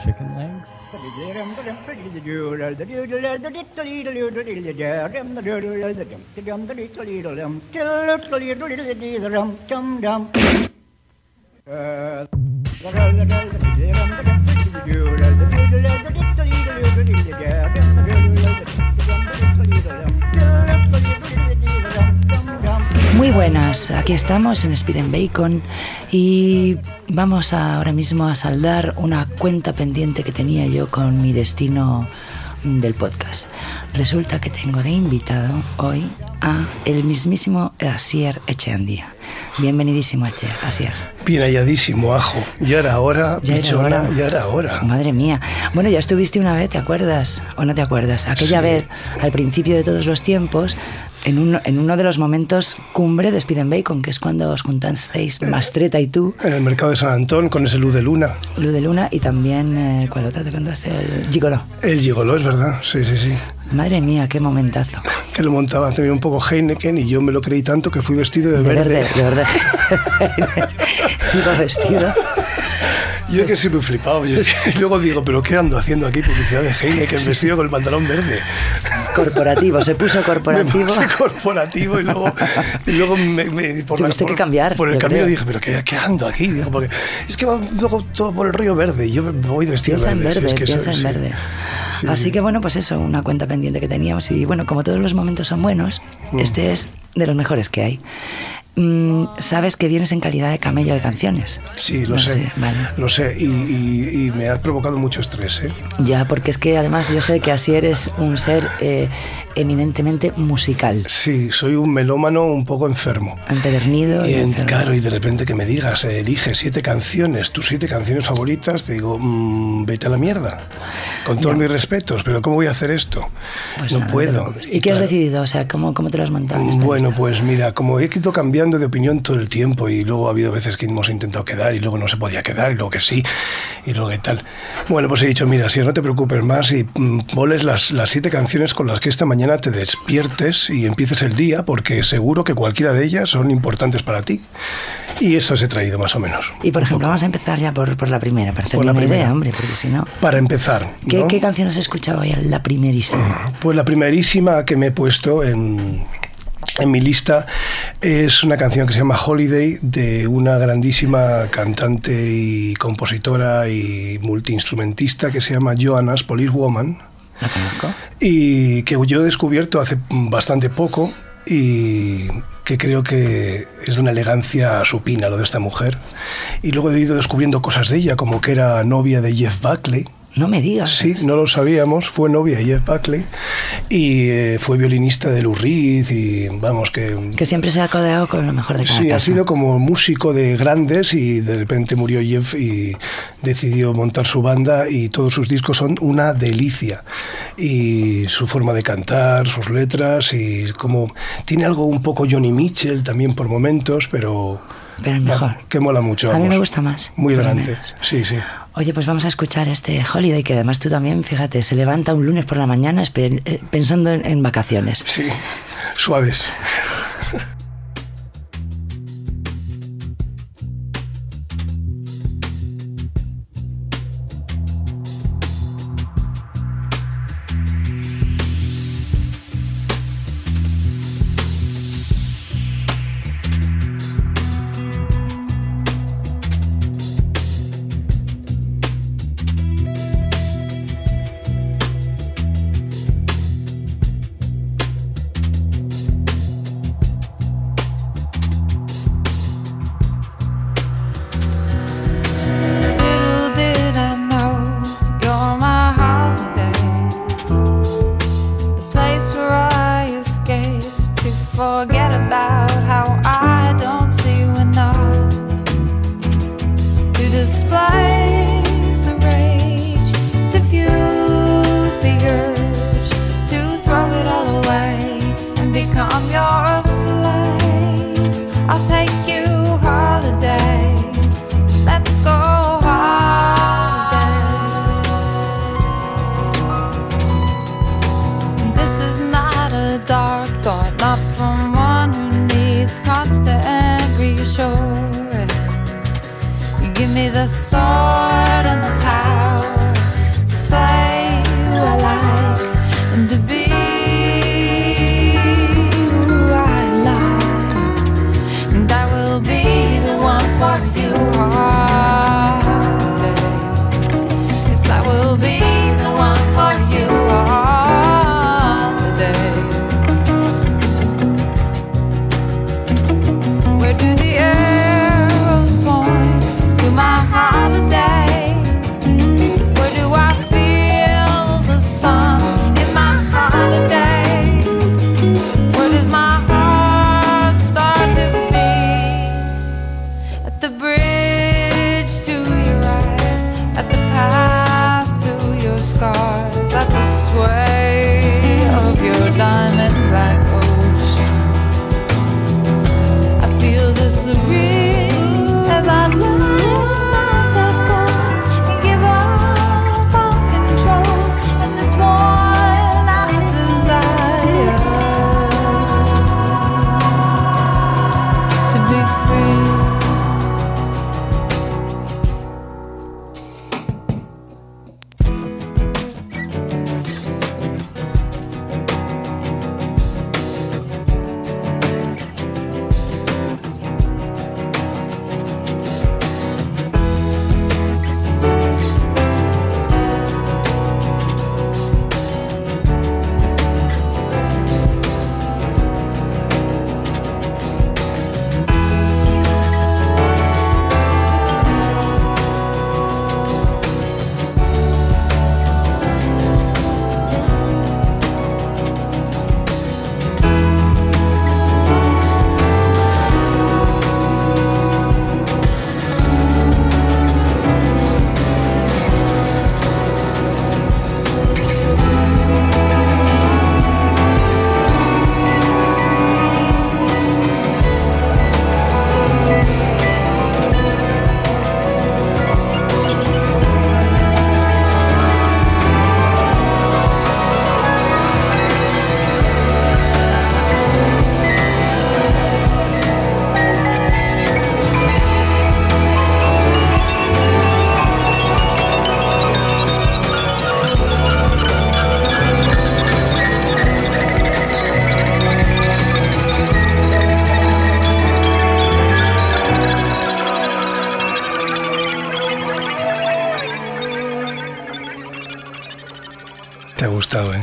Chicken legs? Muy buenas, aquí estamos en Speed and Bacon y vamos a- ahora mismo a saldar una cuenta pendiente que tenía yo con mi destino del podcast. Resulta que tengo de invitado hoy a el mismísimo Asier Echeandía. Bienvenidísimo Asier. Bien halladísimo, ajo. Ya era hora, Ya era hora. ya era hora. Madre mía. Bueno, ya estuviste una vez, ¿te acuerdas? ¿O no te acuerdas? Aquella Sí. vez, al principio de todos los tiempos, en uno, en uno de los momentos cumbre de Speed and Bacon, que es cuando os juntasteis Mastreta y tú, En el mercado de San Antón, con ese luz de luna. Luz de Luna, y también, eh, ¿cuál otra te contaste? El Gigolo. El gigoló, es verdad. Sí, sí, sí. Madre mía, qué momentazo. Que lo montaba también un poco Heineken y yo me lo creí tanto que fui vestido de, De verde. verde, de verdad. Iba vestido. Yo que soy muy flipado. Yo que luego digo, ¿pero qué ando haciendo aquí publicidad de Heineken vestido con el pantalón verde? Corporativo, se puso Me corporativo. puse corporativo y luego, y luego me, me- por, Tuviste por- que cambiar, por el camino dije, ¿pero qué, qué ando aquí? Digo, porque es que va luego todo por el río verde y yo me voy vestido Piensa en verde. sí, verde, es que piensa eso- en verde. Sí, Así sí. que bueno, pues eso, una cuenta pendiente que teníamos. Y bueno, como todos los momentos son buenos, Mm. este es de los mejores que hay. Mm, Sabes que vienes en calidad de camello de canciones. Sí, lo No sé, vale. lo sé y, y- y me ha provocado mucho estrés. ¿eh? Ya, porque es que además yo sé que así eres un ser eh, eminentemente musical, Sí, soy un melómano un poco enfermo. empedernido y, Y en- enfermo. claro, y de repente que me digas, eh, elige siete canciones, tus siete canciones favoritas, te digo, mm, vete a la mierda. Con todos mis respetos, pero ¿cómo voy a hacer esto? Pues no nada, puedo. ¿Y qué has claro, decidido? O sea, ¿cómo, cómo te lo has montado? Bueno, lista? pues mira, como he ido cambiando de opinión todo el tiempo y luego ha habido veces que hemos intentado quedar y luego no se podía quedar y luego que sí y luego que tal. Bueno, pues he dicho, mira, si no te preocupes más y mm, pones las, las siete canciones con las que esta mañana te despiertes y empieces el día porque seguro que cualquiera de ellas son importantes para ti. Y eso os he traído más o menos. Y por ejemplo, vamos a empezar ya por, por la primera, para hacerme Por la una idea, primera. hombre, porque si no... Para empezar, ¿Qué, ¿no? ¿Qué canción has escuchado hoy? La primerísima. Pues la primerísima que me he puesto en, en mi lista es una canción que se llama Holiday de una grandísima cantante y compositora y multiinstrumentista que se llama Joanna's Police Woman ¿La conozco? y que yo he descubierto hace bastante poco y que creo que es de una elegancia supina lo de esta mujer. Y luego he ido descubriendo cosas de ella, como que era novia de Jeff Buckley, No me digas. Sí, no lo sabíamos, fue novia de Jeff Buckley y eh, fue violinista de Lou Reed y vamos que... Que siempre se ha codeado con lo mejor de cada Sí, ha sido como músico de grandes y de repente murió Jeff y decidió montar su banda y todos sus discos son una delicia. Y su forma de cantar, sus letras y como... Tiene algo un poco Johnny Mitchell también por momentos, pero... Pero el mejor. bueno, que mola mucho. A mí me gusta más. Muy menos. sí, sí. Oye, pues vamos a escuchar este Holiday, que además tú también, fíjate, se levanta un lunes por la mañana eh, pensando en, en vacaciones. Sí, suaves.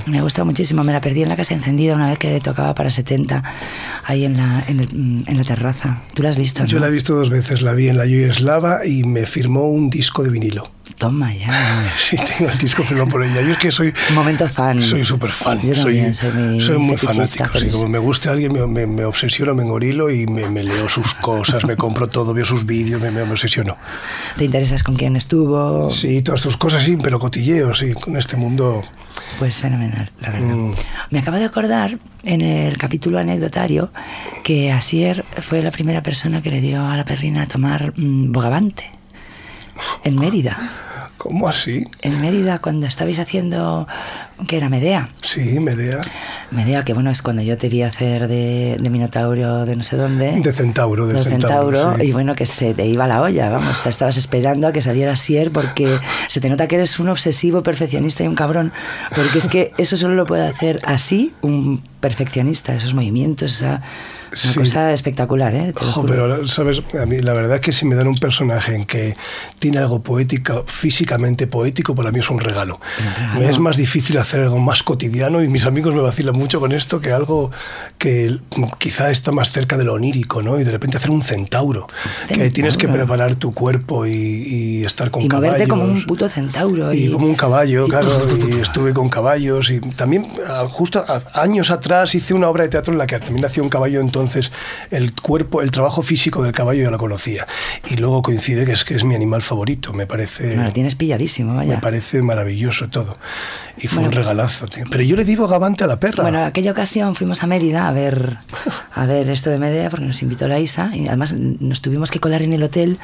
Me ha gustado muchísimo. Me la perdí en la casa encendida una vez que tocaba para 70 ahí en la, en el- en la terraza. ¿Tú la has visto? Yo no? la he visto dos veces, la vi en la Yugoslava y me firmó un disco de vinilo. Toma ya. Sí, tengo el disco firmado por ella. Yo es que soy... Momento fan. Soy súper fan. Yo soy muy fanático. sí, como me guste alguien, me, me, me obsesiono, me engorilo y me, me leo sus cosas, me compro todo, veo sus vídeos, me, me obsesiono. ¿Te interesas con quién estuvo? Sí, todas tus cosas, sí, pero cotilleo, sí, con este mundo. Pues fenomenal, la verdad. Mm. Me acabo de acordar en el capítulo anecdotario que Asier fue la primera persona que le dio a la perrina a tomar mm, bogavante en Mérida. ¿Cómo así? En Mérida, cuando estabais haciendo, que era Medea. Sí, Medea. Medea, que bueno, es cuando yo te vi hacer de, de Minotauro de no sé dónde. De centauro, de de centauro, centauro, sí. y bueno, que se te iba la olla, vamos, estabas esperando a que saliera Sier porque se te nota que eres un obsesivo perfeccionista y un cabrón, porque es que eso solo lo puede hacer así un perfeccionista, esos movimientos, esa una Sí. cosa espectacular, ¿eh? Ojo, pero, ¿sabes? A mí la verdad es que si me dan un personaje en que tiene algo poético, físicamente poético, para mí es un regalo. Un regalo. Me es más difícil hacer algo más cotidiano y mis amigos me vacilan mucho con esto que algo que quizá está más cerca de lo onírico, ¿no? Y de repente hacer un centauro, que tienes que Centauro. preparar tu cuerpo y, y estar con y moverte como un caballos. puto centauro. Y, como un caballo, y- claro, y estuve con caballos y también ah, justo años atrás hice una obra de teatro en la que también hacía un caballo, entonces el cuerpo, el trabajo físico del caballo ya lo conocía y luego coincide que es que es mi animal favorito, me parece Me lo tienes pilladísimo, me vaya. parece maravilloso todo. Y fue Bueno, un regalazo, tío. Pero yo le di bogavante a la perra. Bueno, aquella ocasión fuimos a Mérida a ver, a ver esto de Medea porque nos invitó la Isa y además nos tuvimos que colar en el hotel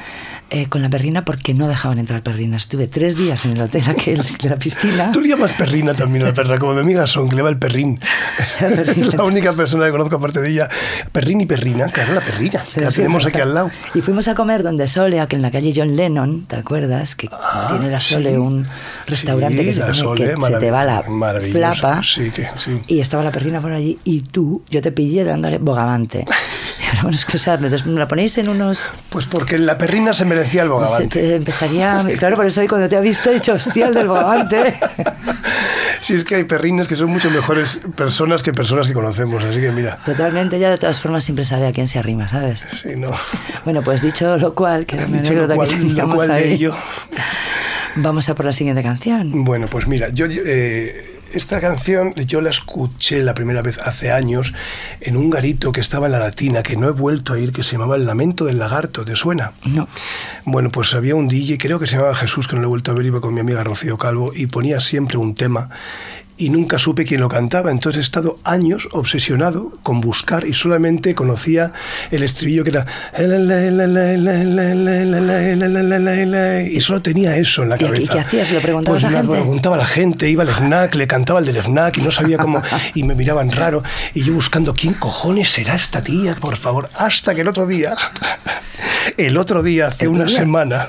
eh, con la perrina porque no dejaban entrar perrinas. Estuve tres días en el hotel aquel de la piscina. Tú le llamas perrina también a la perra, como mi amiga Son, que le va el perrín. La perrina. Es la única persona que conozco aparte de ella. Perrín y perrina, claro, la perrina. que La tenemos aquí al lado. Y fuimos a comer donde Sole, que en la calle John Lennon, ¿te acuerdas? Que Ah, tiene la Sole sí. un restaurante Sí, que se pone Sole, que se te va la marav- maravilloso. flapa. Sí, que sí. Y estaba la perrina por allí y tú, yo te pillé dándole bogavante. Y ahora, bueno, excusarme, entonces me la ponéis en unos... Pues porque la perrina se merecía el Se bogavante. te empezaría... Claro, por eso hoy cuando te ha visto he dicho, hostia, el del bogavante. Si es que hay perrines que son mucho mejores personas que personas que conocemos, así que mira, Totalmente, ya de todas formas siempre sabe a quién se arrima, ¿sabes? sí, no. Bueno, pues dicho lo cual, que una Dicho lo cual, que lo cual de ahí, ello. Vamos a por la siguiente canción. Bueno, pues mira, yo eh, esta canción yo la escuché la primera vez hace años en un garito que estaba en la Latina, que no he vuelto a ir, que se llamaba El Lamento del Lagarto, ¿te suena? No. Bueno, pues había un DJ, creo que se llamaba Jesús, que no lo he vuelto a ver, iba con mi amiga Rocío Calvo y ponía siempre un tema y nunca supe quién lo cantaba. Entonces he estado años obsesionado con buscar y solamente conocía el estribillo que era y solo tenía eso en la ¿Y qué- cabeza. hacías? ¿Lo preguntabas Pues a nada, gente? preguntaba a la gente, iba al FNAC, le cantaba el del FNAC y no sabía cómo, y me miraban raro, y yo buscando, ¿quién cojones será esta tía, por favor? Hasta que el otro día, el otro día, hace ¿El una día? semana,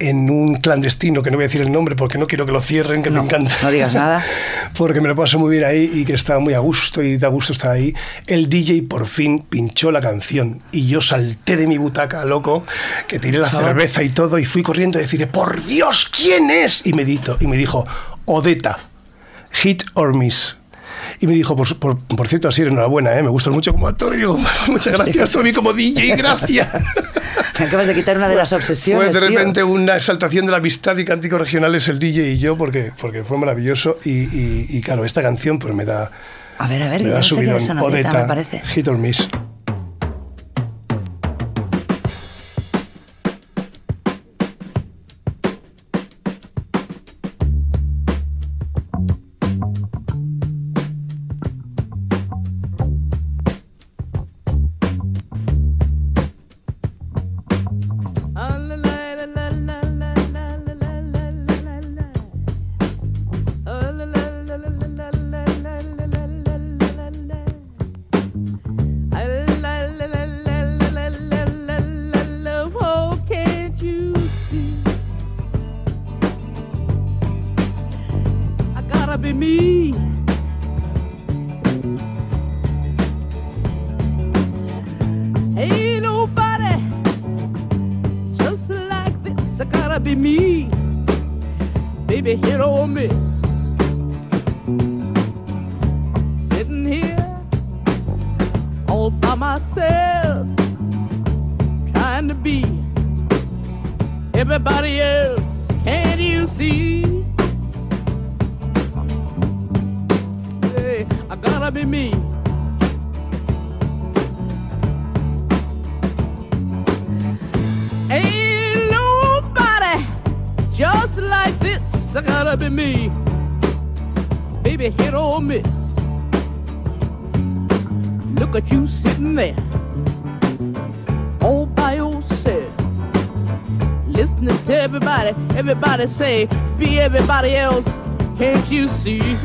en un clandestino, que no voy a decir el nombre porque no quiero que lo cierren, que No, me encanta. no digas nada. Porque me lo paso muy bien ahí y que estaba muy a gusto y da gusto estar ahí. El DJ por fin pinchó la canción y yo salté de mi butaca, loco, que tiré la cerveza y todo y fui corriendo a decirle, por Dios, ¿quién es? Y me, dito, y me dijo, Odeta, hit or miss. Y me dijo, por, por, por cierto, así, enhorabuena, ¿eh? me gustas mucho como actor. Y digo, muchas gracias, Tony, como DJ, gracias. Me acabas de quitar una de las Fue obsesiones, de tío. repente una exaltación de la amistad y cánticos regionales el DJ y yo, porque, porque fue maravilloso. Y, y- y claro, esta canción pues me da, A ver, a ver, me da no sé subidón. es Odeta, me parece. hit or miss. Everybody say, "Be everybody else." Can't you see?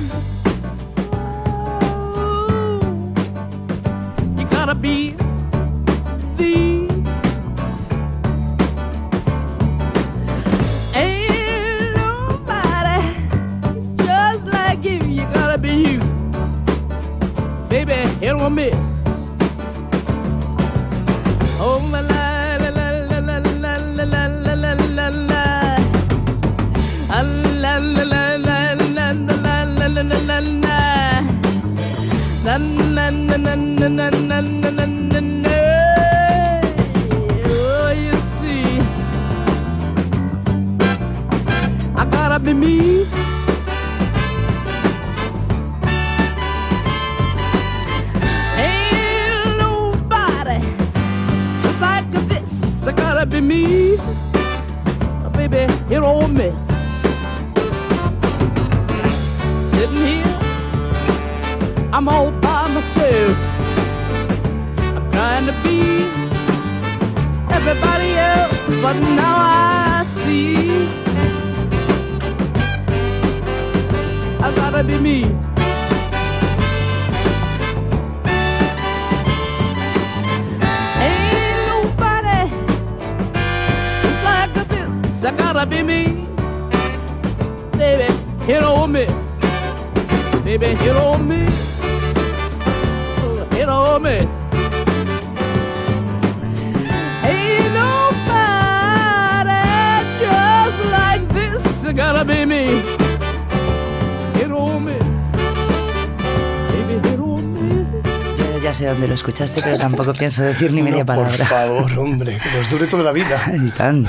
Dónde lo escuchaste, pero tampoco pienso decir ni media No, por palabra. favor, hombre, que nos dure toda la vida. Y tan.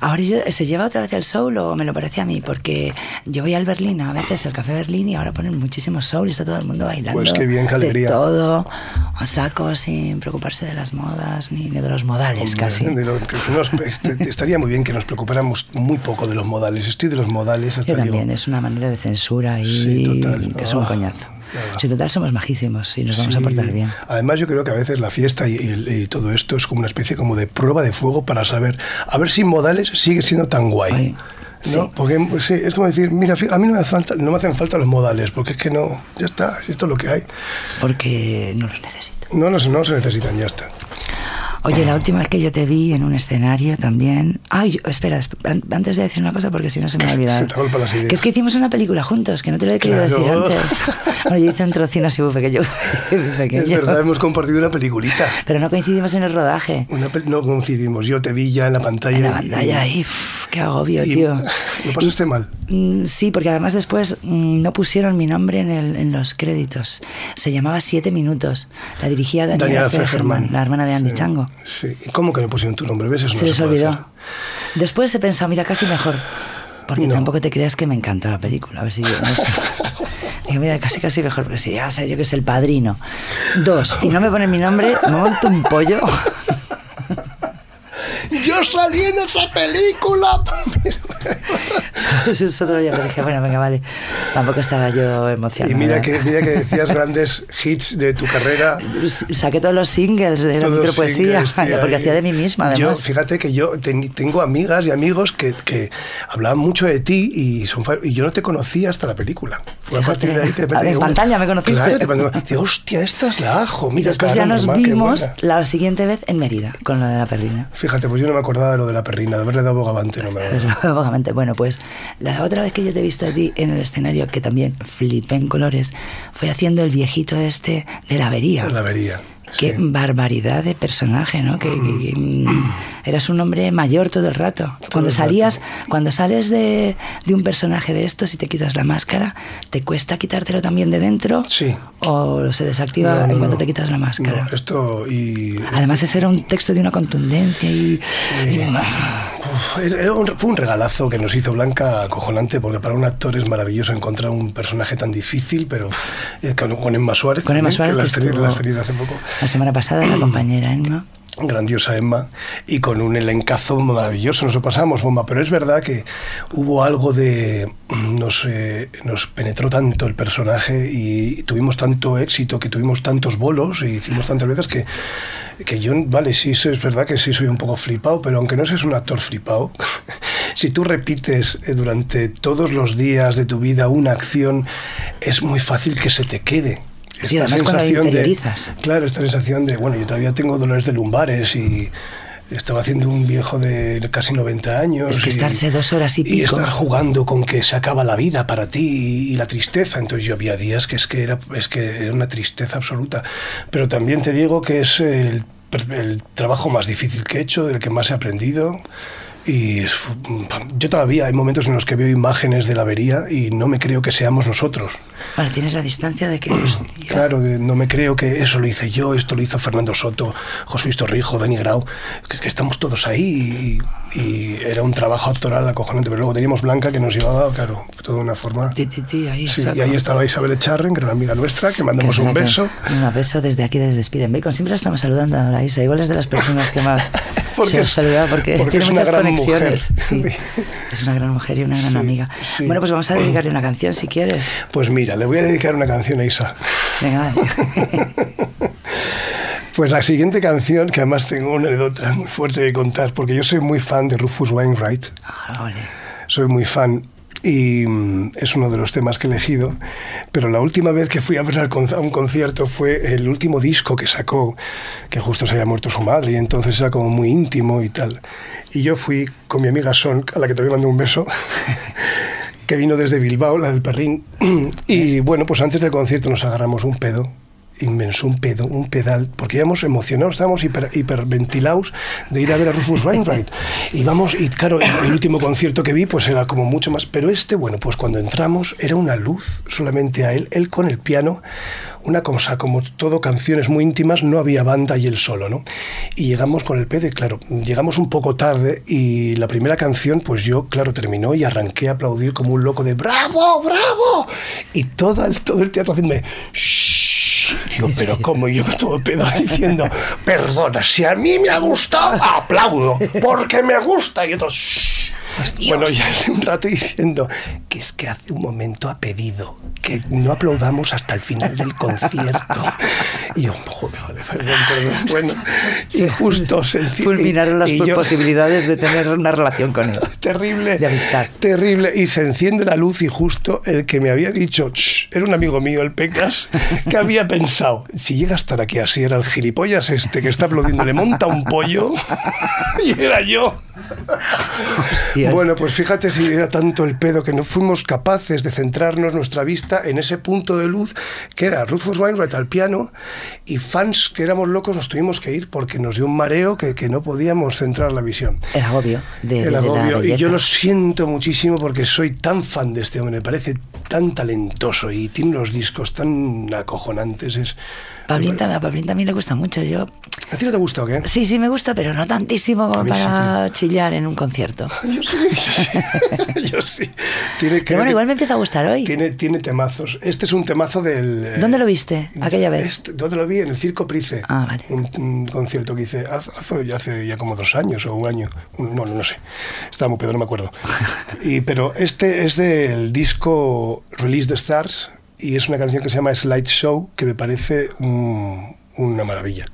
Ahora yo, ¿se lleva otra vez el soul o me lo parece a mí? Porque yo voy al Berlín a veces, el Café Berlín, y ahora ponen muchísimo soul y está todo el mundo bailando. Pues qué bien, qué alegría. De todo, a saco, sin preocuparse de las modas ni de los modales Hombre, casi. de lo que nos- este- estaría muy bien que nos preocupáramos muy poco de los modales. Estoy de los modales hasta Yo también, digo, es una manera de censura y Sí, total. que es un Ah, coñazo. Claro. Si total somos majísimos y nos vamos a Sí. portar bien. Además, yo creo que a veces la fiesta y, y- y todo esto es como una especie como de prueba de fuego para saber a ver si modales sigue siendo tan guay. Ay, ¿no? sí. Porque sí, es como decir, mira, a mí no me, falta, no me hacen falta los modales, porque es que no, ya está, esto es lo que hay. Porque no los necesito. No, los- no se necesitan, ya está. Oye, la última vez que yo te vi en un escenario también. Ay, espera, esp- an- antes voy a decir una cosa porque si no se me va a olvidar. Que es que hicimos una película juntos, que no te lo he querido Claro. decir antes. Bueno, yo hice un trocino así muy pequeño. muy pequeño. Es verdad, hemos compartido una peliculita. Pero no coincidimos en el rodaje. Una no coincidimos, yo te vi ya en la pantalla. En la y- pantalla, y, uf, qué agobio, y- tío. ¿Lo pasaste mal? Mm, Sí, porque además después mm, no pusieron mi nombre en, el- en los créditos. Se llamaba Siete Minutos. La dirigía Daniela, Daniela Fegerman. la hermana de Andy Sí, Chango. Sí. ¿Y cómo que no pusieron tu nombre? ¿Ves? Eso Se no les puede olvidó. Después he pensado, mira, casi mejor. Porque No. tampoco te creas que me encanta la película. A ver si yo. no sé. Digo, mira, casi casi mejor. Pero si ya sé yo que es el padrino. Dos. Y no me ponen mi nombre, me monto un pollo. Yo salí en esa película. ¿Sabes? Eso otro día. Pero dije, bueno, venga, vale. Tampoco estaba yo emocionada. y mira que, mira que decías grandes hits de tu carrera. Saqué todos los singles de la micropoesía. porque y- hacía de mí misma, Yo, además. fíjate que yo ten- tengo amigas y amigos que, que hablaban mucho de ti y, son, y yo no te conocía hasta la película. Fue a partir de ahí que Ah, en pantalla me conociste. Claro, te digo, hostia, esta es la ajo. Mira, Después ya caramba, nos ma, qué vimos buena". la siguiente vez en Mérida, con lo de la perrina. Fíjate, pues yo no me acordaba de lo de la perrina, de haberle dado bogavante, no me acuerdo. Vagamente. Bueno, pues la otra vez que yo te he visto a ti en el escenario, que también flipé en colores, fue haciendo el viejito este de la avería. La vería. Qué sí. barbaridad de personaje, ¿no? Que, que- que, mm, eras un hombre mayor todo el rato. Cuando salías, rato. cuando sales de, de un personaje de estos y te quitas la máscara, ¿te cuesta quitártelo también de dentro? Sí. ¿O se desactiva No, no, en cuanto te quitas la máscara? No, esto y. Además, ese era un texto de una contundencia y. Uf, fue un regalazo que nos hizo Blanca acojonante, porque para un actor es maravilloso encontrar un personaje tan difícil, pero eh, con, con Emma Suárez. Con Emma Suárez, que que has tenido- estuvo- la has tenido hace poco. La semana pasada, la compañera Emma. grandiosa Emma y con un elencazo maravilloso nos lo pasamos bomba pero es verdad que hubo algo de nos eh, nos penetró tanto el personaje y tuvimos tanto éxito que tuvimos tantos bolos y hicimos tantas veces que que yo vale sí es verdad que sí soy un poco flipado pero aunque no seas un actor flipado si tú repites eh, durante todos los días de tu vida una acción es muy fácil que se te quede Sí, además cuando sensación de- interiorizas. Claro, esta sensación de, bueno, yo todavía tengo dolores de lumbares y estaba haciendo un viejo de casi 90 años. Es que y- estarse dos horas y Y pico. estar jugando con que se acaba la vida para ti y, y la tristeza. Entonces yo había días que es que era, es que era una tristeza absoluta. Pero también te digo que es el, el trabajo más difícil que he hecho, del que más he aprendido. Y es- yo todavía hay momentos en los que veo imágenes de la avería y no me creo que seamos nosotros. Bueno, tienes la distancia de que. Claro, de- no me creo que eso lo hice yo, esto lo hizo Fernando Soto, José Luis Torrijo, Dani Grau, que, es que estamos todos ahí. y era un trabajo actoral acojonante, pero luego teníamos Blanca que nos llevaba, claro, toda una forma... Ti, ti, ti, ahí, Sí, y ahí estaba Isabel Echarren, que era una amiga nuestra, que mandamos un la que- beso. Un beso desde aquí, desde Speed and Bacon. Siempre la estamos saludando a la Isa. Igual es de las personas que más Porque se os es- saluda porque, porque tiene muchas conexiones. Sí. Es una gran mujer y una gran Sí, amiga. Bueno, pues vamos a dedicarle una canción si quieres. Pues mira, le voy a dedicar una canción a Isa. Venga, dale. Pues la siguiente canción, que además tengo una anécdota muy fuerte de contar, porque yo soy muy fan de Rufus Wainwright, Ah, vale. soy muy fan y mm, es uno de los temas que he elegido, pero la última vez que fui a ver a un concierto fue el último disco que sacó, que justo se había muerto su madre y entonces era como muy íntimo y tal. Y yo fui con mi amiga Son, a la que también mandé un beso, que vino desde Bilbao, la del perrín, y bueno, pues antes del concierto nos agarramos un pedo inmenso, un pedo, un pedal, porque íbamos emocionados, estábamos hiper, hiperventilados de ir a ver a Rufus Wainwright. Y vamos, y claro, el, último concierto que vi, pues era como mucho más. Pero este, bueno, pues cuando entramos era una luz solamente a él, él con el piano, una cosa, como todo, canciones muy íntimas, no había banda y él solo, ¿no? Y llegamos con el y claro, llegamos un poco tarde y la primera canción, pues yo, claro, terminó y arranqué a aplaudir como un loco de ¡Bravo, bravo! Y todo el, todo el teatro haciéndome "Shh". Yo, pero ¿cómo? Y yo todo pedo diciendo, perdona, si a mí me ha gustado, aplaudo, porque me gusta. Y otros, "Shh". bueno, ya hace un rato diciendo que es que hace un momento ha pedido que no aplaudamos hasta el final del concierto. Y yo, joder, vale, perdón, perdón. Bueno, y justo Fulminaron las yo- posibilidades de tener una relación con él. Terrible. De amistad. Terrible. Y se enciende la luz y justo el que me había dicho, era un amigo mío, el Pecas, que había pensado, si llega a estar aquí así, era el gilipollas este que está aplaudiendo, le monta un pollo y era yo. Bueno, pues fíjate si era tanto el pedo que no fuimos capaces de centrarnos nuestra vista en ese punto de luz que era Rufus Wainwright al piano y fans que éramos locos nos tuvimos que ir porque nos dio un mareo que, que no podíamos centrar la visión. El agobio de, de- El de la agobio. Y yo lo siento muchísimo porque soy tan fan de este hombre, me parece tan talentoso y tiene unos discos tan acojonantes. Es... Pablín, tam- a Pablín también le gusta mucho. Yo, ¿A ti no te gusta o qué? sí, sí me gusta, pero no tantísimo A como sí, para chillar en un concierto. Yo sí, yo sí. yo sí. Tiene, Pero bueno, que igual me empieza a gustar hoy. tiene, tiene temazos. Este es un temazo del... eh, ¿Dónde lo viste aquella vez? Este, ¿Dónde lo vi? En el Circo Price. Ah, vale. Un, un concierto que hice hace, hace ya, como dos años o un año. No, no, no sé. Estaba muy pedo, no me acuerdo. Y, pero este es del disco Release the Stars y es una canción que se llama Slide Show que me parece un- una maravilla.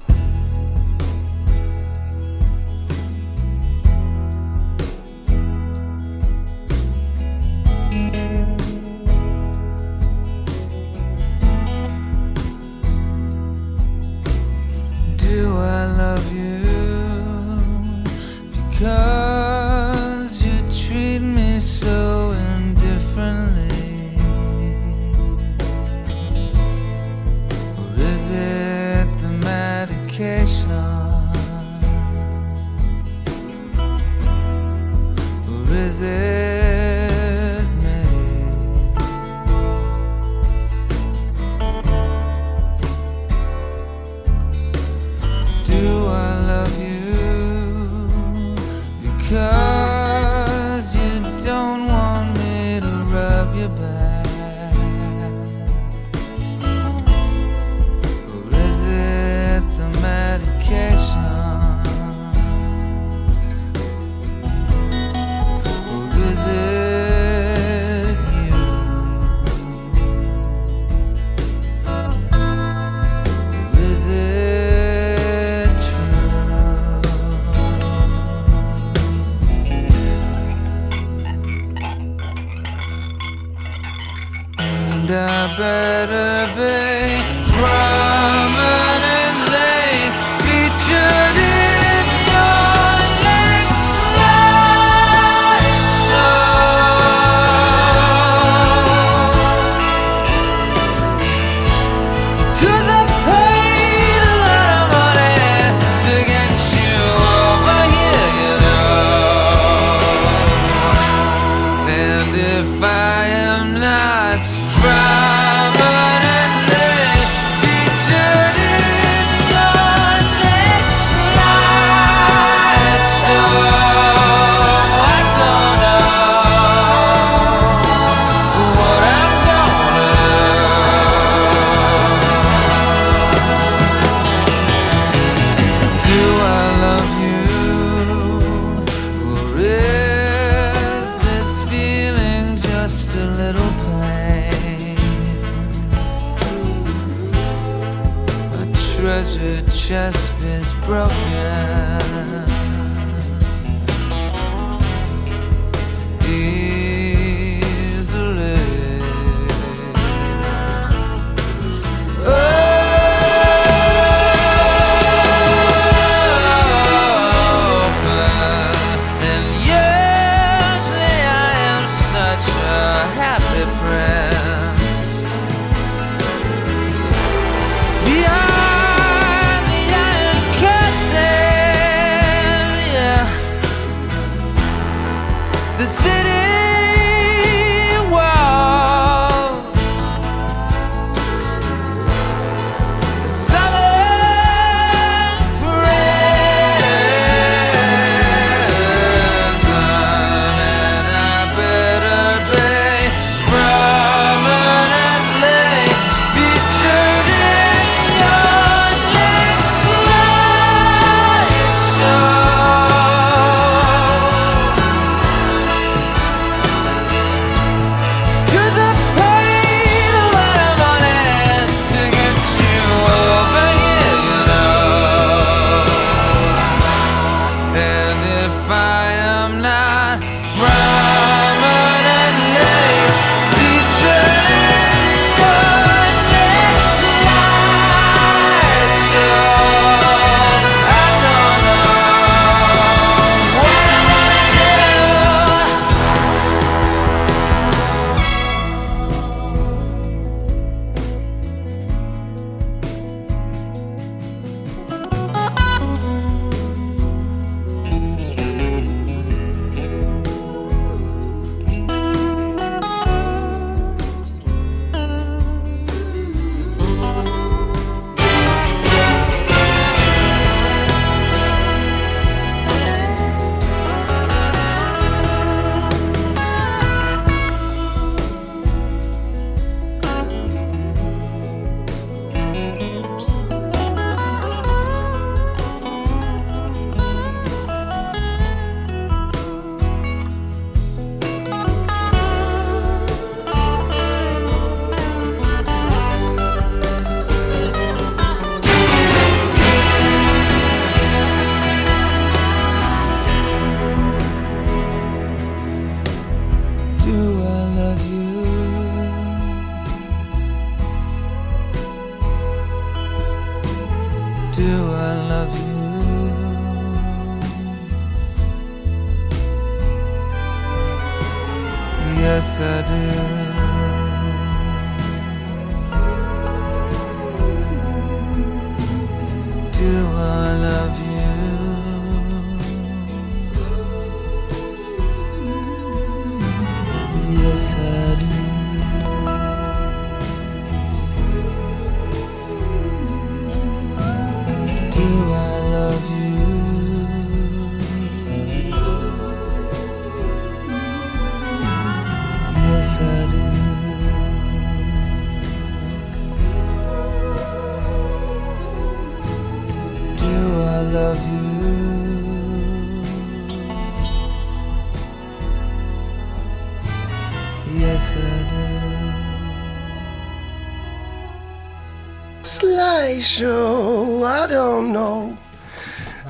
I don't know.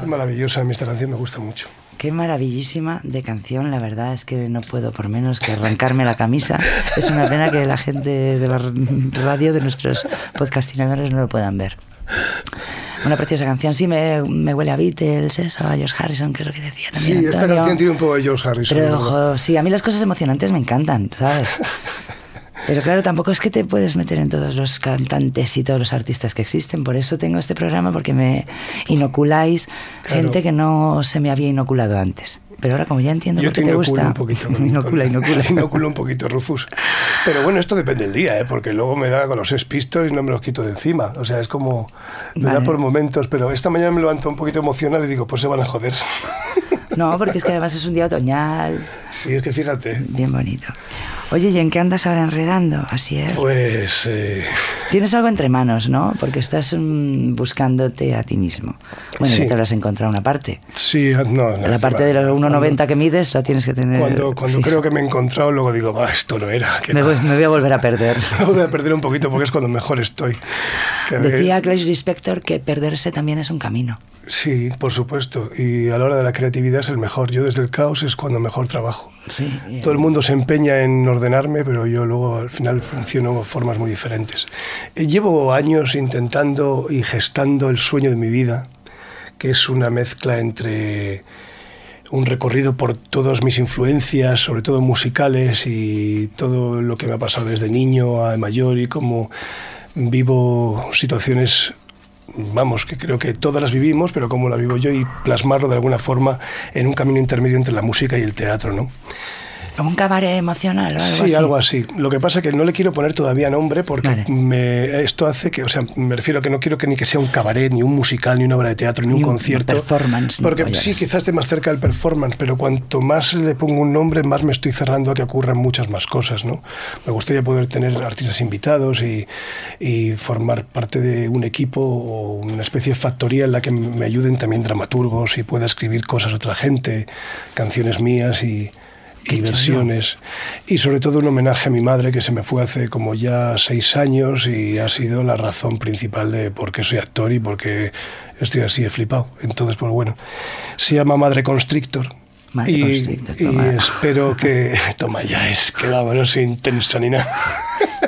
Es maravillosa, a mí esta canción me gusta mucho. Qué maravillísima de canción, la verdad es que no puedo por menos que arrancarme la camisa. Es una pena que la gente de la radio, de nuestros podcastinadores, no lo puedan ver. Una preciosa canción, sí, me, me huele a Beatles, eso, a George Harrison, que es lo que decía también. Sí, esta Antonio. canción tiene un poco de George Harrison. Pero, ojo, sí, a mí las cosas emocionantes me encantan, ¿sabes? Pero claro, tampoco es que te puedes meter en todos los cantantes y todos los artistas que existen. Por eso tengo este programa, porque me inoculáis Claro. gente que no se me había inoculado antes. Pero ahora, como ya entiendo Yo por te qué te gusta, un poquito. con- inocula, con- inocula. inoculo un poquito, Rufus. Pero bueno, esto depende del día, ¿eh? porque luego me da con los Sex Pistols y no me los quito de encima. O sea, es como... Me da Vale. por momentos, pero esta mañana me levanto un poquito emocional y digo, pues se van a joder. No, porque es que además es un día otoñal, Sí, es que fíjate, bien bonito. Oye, ¿y en qué andas ahora enredando, así es? pues eh, Tienes algo entre manos, ¿no? Porque estás mm, buscándote a ti mismo. Bueno, Sí. ya te habrás encontrado una parte. sí, ah, no, no, La parte de los 1,90 que mides la tienes que tener. Cuando, cuando fija. creo que me he encontrado, luego digo, va, esto no era. que me, va". voy, me voy a volver a perder. Voy a perder un poquito porque es cuando mejor estoy. Que Decía Clarice Lispector que perderse también es un camino. Sí, por supuesto. Y a la hora de la creatividad es el mejor. Yo desde el caos es cuando mejor trabajo. Sí. Todo el mundo se empeña en ordenarme, pero yo luego al final funciono de formas muy diferentes. Eh, Llevo años intentando y gestando el sueño de mi vida, que es una mezcla entre un recorrido por todas mis influencias, sobre todo musicales y todo lo que me ha pasado desde niño a mayor y cómo vivo situaciones vamos, que creo que todas las vivimos, pero cómo las vivo yo y plasmarlo de alguna forma en un camino intermedio entre la música y el teatro, ¿no? Como un cabaret emocional o algo sí, así. algo así. Lo que pasa es que no le quiero poner todavía nombre porque Vale. me, esto hace que, o sea, me refiero a que no quiero que ni que sea un cabaret, ni un musical, ni una obra de teatro, ni, Ni un un concierto. performance, Porque sí, quizás esté más cerca del performance, pero cuanto más le pongo un nombre, más me estoy cerrando a que ocurran muchas más cosas, ¿no? Me gustaría poder tener artistas invitados y, y formar parte de un equipo o una especie de factoría en la que me ayuden también dramaturgos y pueda escribir cosas a otra gente, canciones mías y, Qué y versiones. Y sobre todo un homenaje a mi madre que se me fue hace como ya seis años y ha sido la razón principal de por qué soy actor y por qué estoy así de flipado. Entonces, pues bueno, se llama Madre Constrictor. Madre y, Constrictor, y toma. espero que... Toma ya, es que vamos, no soy intenso ni nada.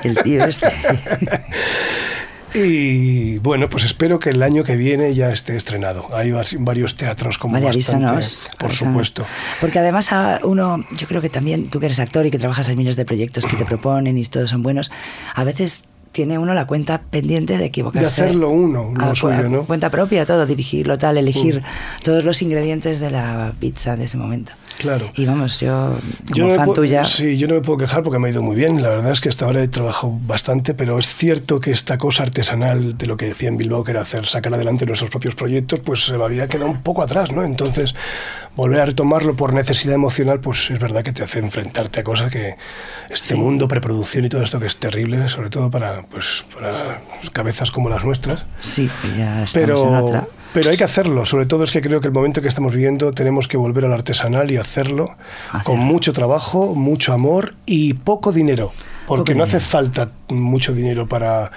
El tío este. Y bueno, pues espero que el año que viene ya esté estrenado. Hay varios teatros como Vale, bastante, avísanos. por avísanos. supuesto. Porque además a uno, yo creo que también tú que eres actor y que trabajas en miles de proyectos que te proponen y todos son buenos, a veces tiene uno la cuenta pendiente de equivocarse. De hacerlo uno, lo a, suyo, ¿no? cuenta propia, todo, dirigirlo, tal, elegir todos los ingredientes de la pizza de ese momento. Claro. Y vamos, yo, como Yo no, fan puedo, tuya, sí, yo no me puedo quejar porque me ha ido muy bien. La verdad es que hasta ahora he trabajado bastante, pero es cierto que esta cosa artesanal de lo que decía en Bilbao, que era hacer sacar adelante nuestros propios proyectos, pues se había quedado un poco atrás, ¿no? Entonces, volver a retomarlo por necesidad emocional, pues es verdad que te hace enfrentarte a cosas que este mundo, preproducción y todo esto que es terrible, sobre todo para, pues, para cabezas como las nuestras. sí, ya estamos en Pero, otra. Pero hay que hacerlo. Sobre todo es que creo que el momento que estamos viviendo tenemos que volver al artesanal y hacerlo Hacer. con mucho trabajo, mucho amor y poco dinero. Porque Poco no hace falta mucho dinero para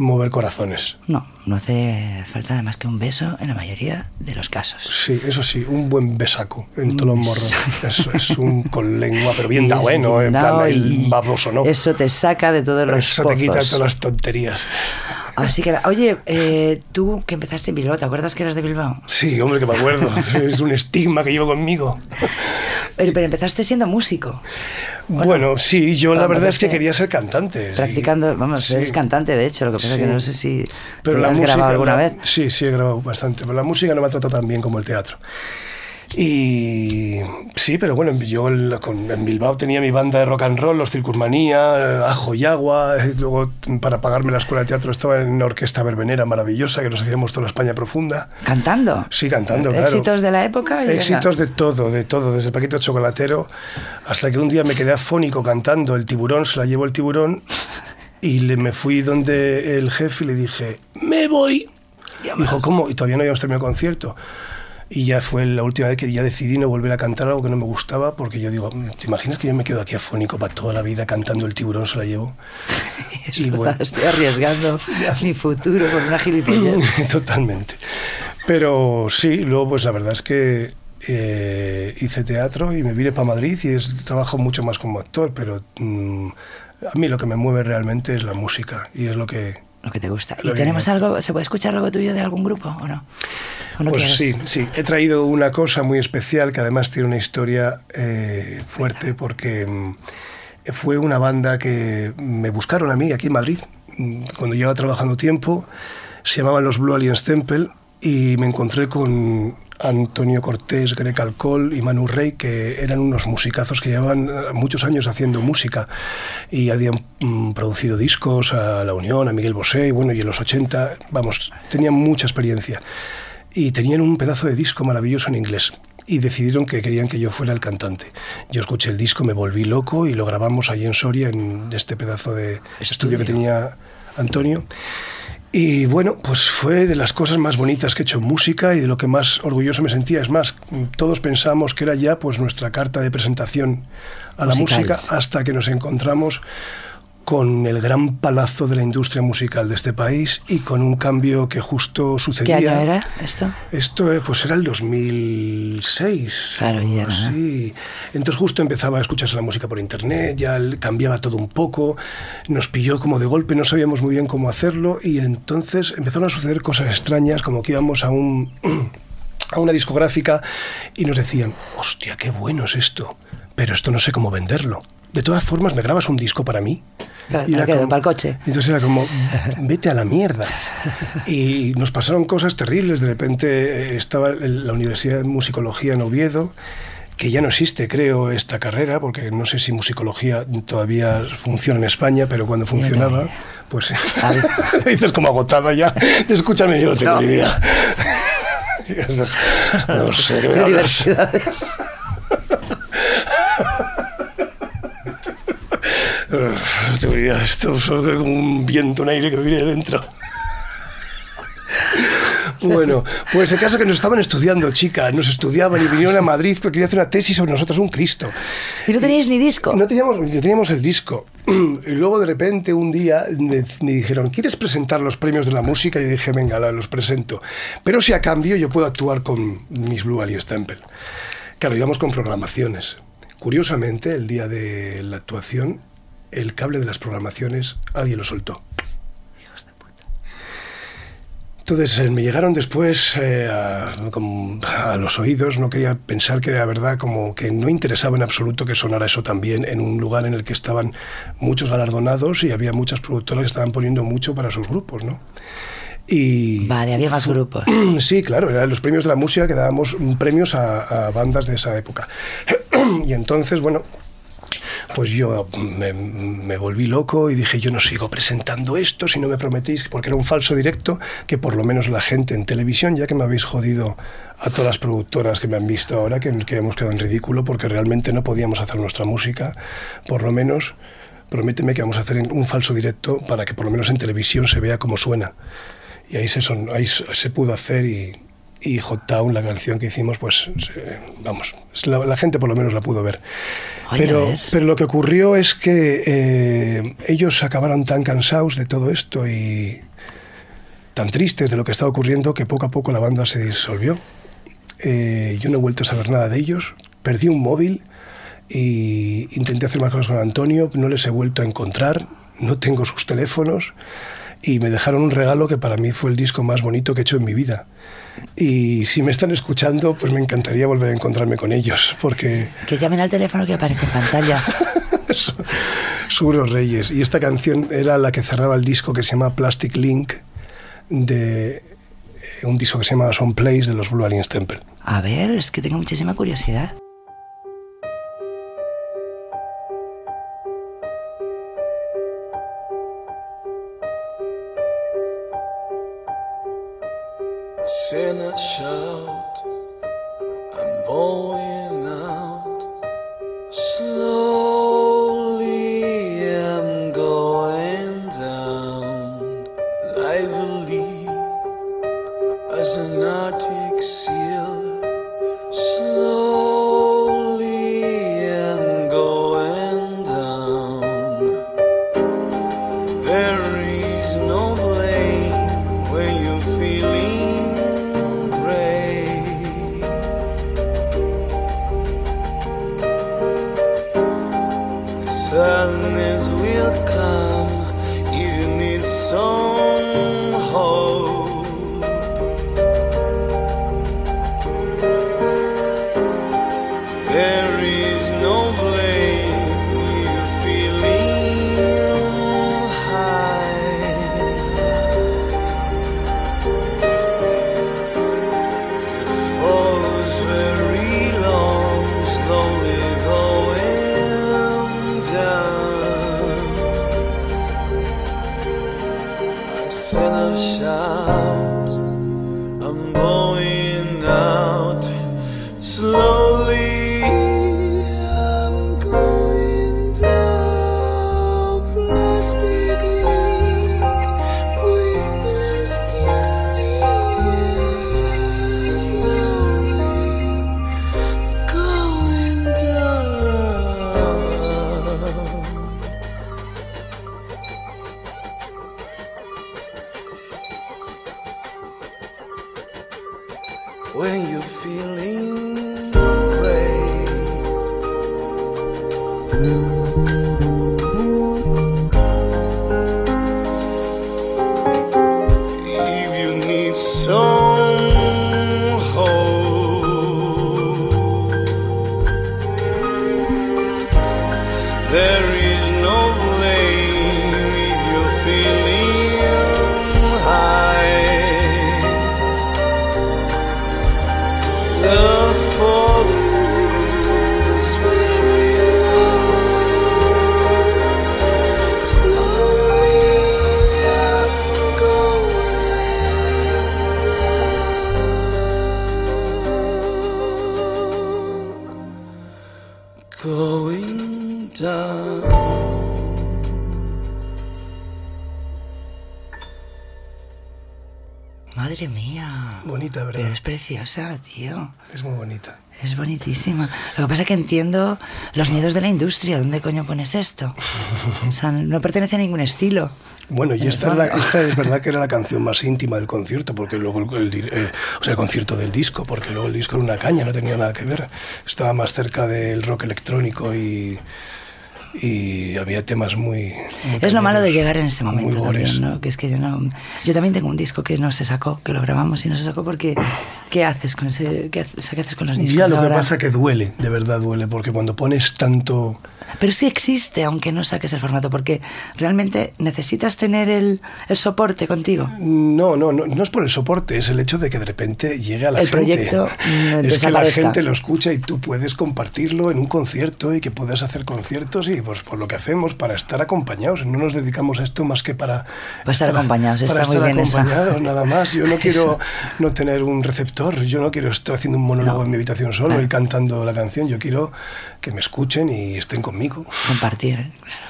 mover corazones. No, no hace falta además que un beso en la mayoría de los casos. Sí, eso sí, un buen besaco en todos los morros. Eso es un con lengua, pero bien dado, es ¿eh? En plan el baboso, ¿no? Eso te saca de todos los Eso te quita todas las tonterías. Así que, oye, eh, tú que empezaste en Bilbao, ¿te acuerdas que eras de Bilbao? Sí, hombre, que me acuerdo. es un estigma que llevo conmigo. Pero, pero empezaste siendo músico, Bueno, sí, yo la verdad es que quería ser cantante. sí. practicando, vamos, Sí. eres cantante de hecho, lo que pasa es que no sé si Pero te la has música, grabado alguna la- vez. Sí, sí, he grabado bastante. Pero la música no me ha tratado tan bien como el teatro. Y sí, pero bueno, yo en Bilbao tenía mi banda de rock and roll, los Circusmanía, eh, Ajo y Agua. y Luego, para pagarme la escuela de teatro, estaba en una orquesta verbenera maravillosa que nos hacíamos toda la España profunda. Cantando. Sí, cantando, claro. Éxitos de la época. y. Éxitos de todo, de todo, desde el paquete chocolatero hasta que un día me quedé afónico cantando El tiburón, se la llevó el tiburón y le, me fui donde el jefe y le dije, me voy. Dijo, ¿cómo? Y todavía no habíamos terminado el concierto. Y ya fue la última vez que ya decidí no volver a cantar algo que no me gustaba, porque yo digo, "Mm, ¿te imaginas que yo me quedo aquí afónico para toda la vida cantando El tiburón se la llevó? y bueno, Estoy arriesgando mi futuro con una gilipollez. Totalmente. Pero sí, luego pues la verdad es que eh, hice teatro y me vine para Madrid y es, trabajo mucho más como actor, pero mm, a mí lo que me mueve realmente es la música y es lo que... Lo que te gusta. Lo ¿Y tenemos algo, se puede escuchar algo tuyo de algún grupo o no? ¿O no pues quieres? sí, sí, he traído una cosa muy especial que además tiene una historia eh, fuerte porque mm, fue una banda que me buscaron a mí aquí en Madrid mm, cuando llevaba trabajando tiempo, se llamaban los Blue Aliens Temple y me encontré con Antonio Cortés, Greg Alcohol y Manu Rey, que eran unos musicazos que llevaban eh, muchos años haciendo música y habían mm, producido discos a La Unión, a Miguel Bosé, y bueno, y en los 80, vamos, tenían mucha experiencia y tenían un pedazo de disco maravilloso en inglés. y decidieron que querían que yo fuera el cantante. Yo escuché el disco, me volví loco y lo grabamos allí en Soria, en este pedazo de estudio, que tenía Antonio. Y bueno, pues fue de las cosas más bonitas que he hecho en música y de lo que más orgulloso me sentía. Es más, todos pensamos que era ya pues nuestra carta de presentación a la música hasta que nos encontramos con el gran palazo de la industria musical de este país y con un cambio que justo ¿Qué sucedía. año era esto? Esto eh, pues era el 2006. Claro, ya era. Sí. Entonces justo empezaba a escucharse la música por internet, ya cambiaba todo un poco, nos pilló como de golpe, no sabíamos muy bien cómo hacerlo y entonces empezaron a suceder cosas extrañas, como que íbamos a un a una discográfica y nos decían, hostia, qué bueno es esto, pero esto no sé cómo venderlo. De todas formas, ¿me grabas un disco para mí? Claro, Y ¿para era como- ¿Para el coche? entonces era como, vete a la mierda. Y nos pasaron cosas terribles. De repente eh, estaba en la Universidad de Musicología en Oviedo, que ya no existe, creo, esta carrera, porque no sé si musicología todavía funciona en España, pero cuando funcionaba, pues dices como agotada ya. Escúchame, yo no tengo No. ni idea. No sé, ¿qué me Ni idea, esto es como un viento, un aire que viene de dentro. Bueno, pues el caso es que nos estaban estudiando, chicas, nos estudiaban y vinieron a Madrid porque querían hacer una tesis sobre nosotros, un Cristo. ¿Y no teníais ni disco? No teníamos, no teníamos el disco. Y luego de repente un día me, me dijeron, ¿quieres presentar los premios de la música? Y dije, venga, los presento. Pero si a cambio yo puedo actuar con Miss Blue y Stempel. Claro, íbamos con programaciones. Curiosamente, el día de la actuación, el cable de las programaciones, alguien lo soltó. Entonces eh, me llegaron después eh, a, los oídos, no quería pensar que era verdad, como que no interesaba en absoluto que sonara eso también en un lugar en el que estaban muchos galardonados y había muchas productoras que estaban poniendo mucho para sus grupos, ¿no? Y Vale, había más grupos. Sí, claro, eran los premios de la música que dábamos mm, premios a, a bandas de esa época. y entonces, bueno, pues yo me, volví loco y dije, yo no sigo presentando esto si no me prometéis, porque era un falso directo, que por lo menos la gente en televisión, ya que me habéis jodido a todas las productoras que me han visto ahora, que, que hemos quedado en ridículo, porque realmente no podíamos hacer nuestra música, por lo menos prométeme que vamos a hacer un falso directo para que por lo menos en televisión se vea cómo suena. Y ahí se, son, ahí se pudo hacer y, y Hot Town, la canción que hicimos, pues vamos, la, la gente por lo menos la pudo ver. Oye, pero, ver. pero lo que ocurrió es que eh, ellos acabaron tan cansados de todo esto y tan tristes de lo que estaba ocurriendo que poco a poco la banda se disolvió. Eh, yo no he vuelto a saber nada de ellos. Perdí un móvil y intenté hacer más cosas con Antonio. No les he vuelto a encontrar. No tengo sus teléfonos. Y me dejaron un regalo que para mí fue el disco más bonito que he hecho en mi vida. Y si me están escuchando, pues me encantaría volver a encontrarme con ellos, porque Que llamen al teléfono que aparece en pantalla. son unos reyes. Y esta canción era la que cerraba el disco que se llama Plastic Link, de eh, un disco que se llama Son Place de los Blue Alien Temple. A ver, es que tengo muchísima curiosidad. sinners shout, I'm always. Sadness will come. You need some Madre mía. Bonita, ¿verdad? Pero es preciosa, tío. Es muy bonita. Es bonitísima. Lo que pasa es que entiendo los miedos de la industria. ¿Dónde coño pones esto? O sea, no pertenece a ningún estilo. Bueno, y esta es, la- esta es verdad que era la canción más íntima del concierto, porque luego el, eh, o sea, el concierto del disco, porque luego el disco era una caña, no tenía nada que ver. Estaba más cerca del rock electrónico y, y había temas muy... muy Es lo malo de llegar en ese momento también, ¿no? Que es que yo no... Yo también tengo un disco que no se sacó, que lo grabamos y no se sacó porque... ¿Qué haces con ese... ¿Qué, o sea, ¿qué haces con los discos Ya lo que ahora? pasa que duele, de verdad duele, porque cuando pones tanto... Pero sí existe, aunque no saques el formato, porque realmente necesitas tener el, el soporte contigo. No, no, no, no es por el soporte, es el hecho de que de repente llegue a la El gente. proyecto, mm, es que la gente lo escucha y tú puedes compartirlo en un concierto y que puedas hacer conciertos y pues por lo que hacemos para estar acompañados. No nos dedicamos a esto más que para, Para estar acompañados, para está muy estar bien esa. acompañados, nada más. Yo no quiero no tener un receptor, yo no quiero estar haciendo un monólogo No. en mi habitación solo Claro. y cantando la canción. Yo quiero que me escuchen y estén conmigo. Compartir, ¿eh? claro.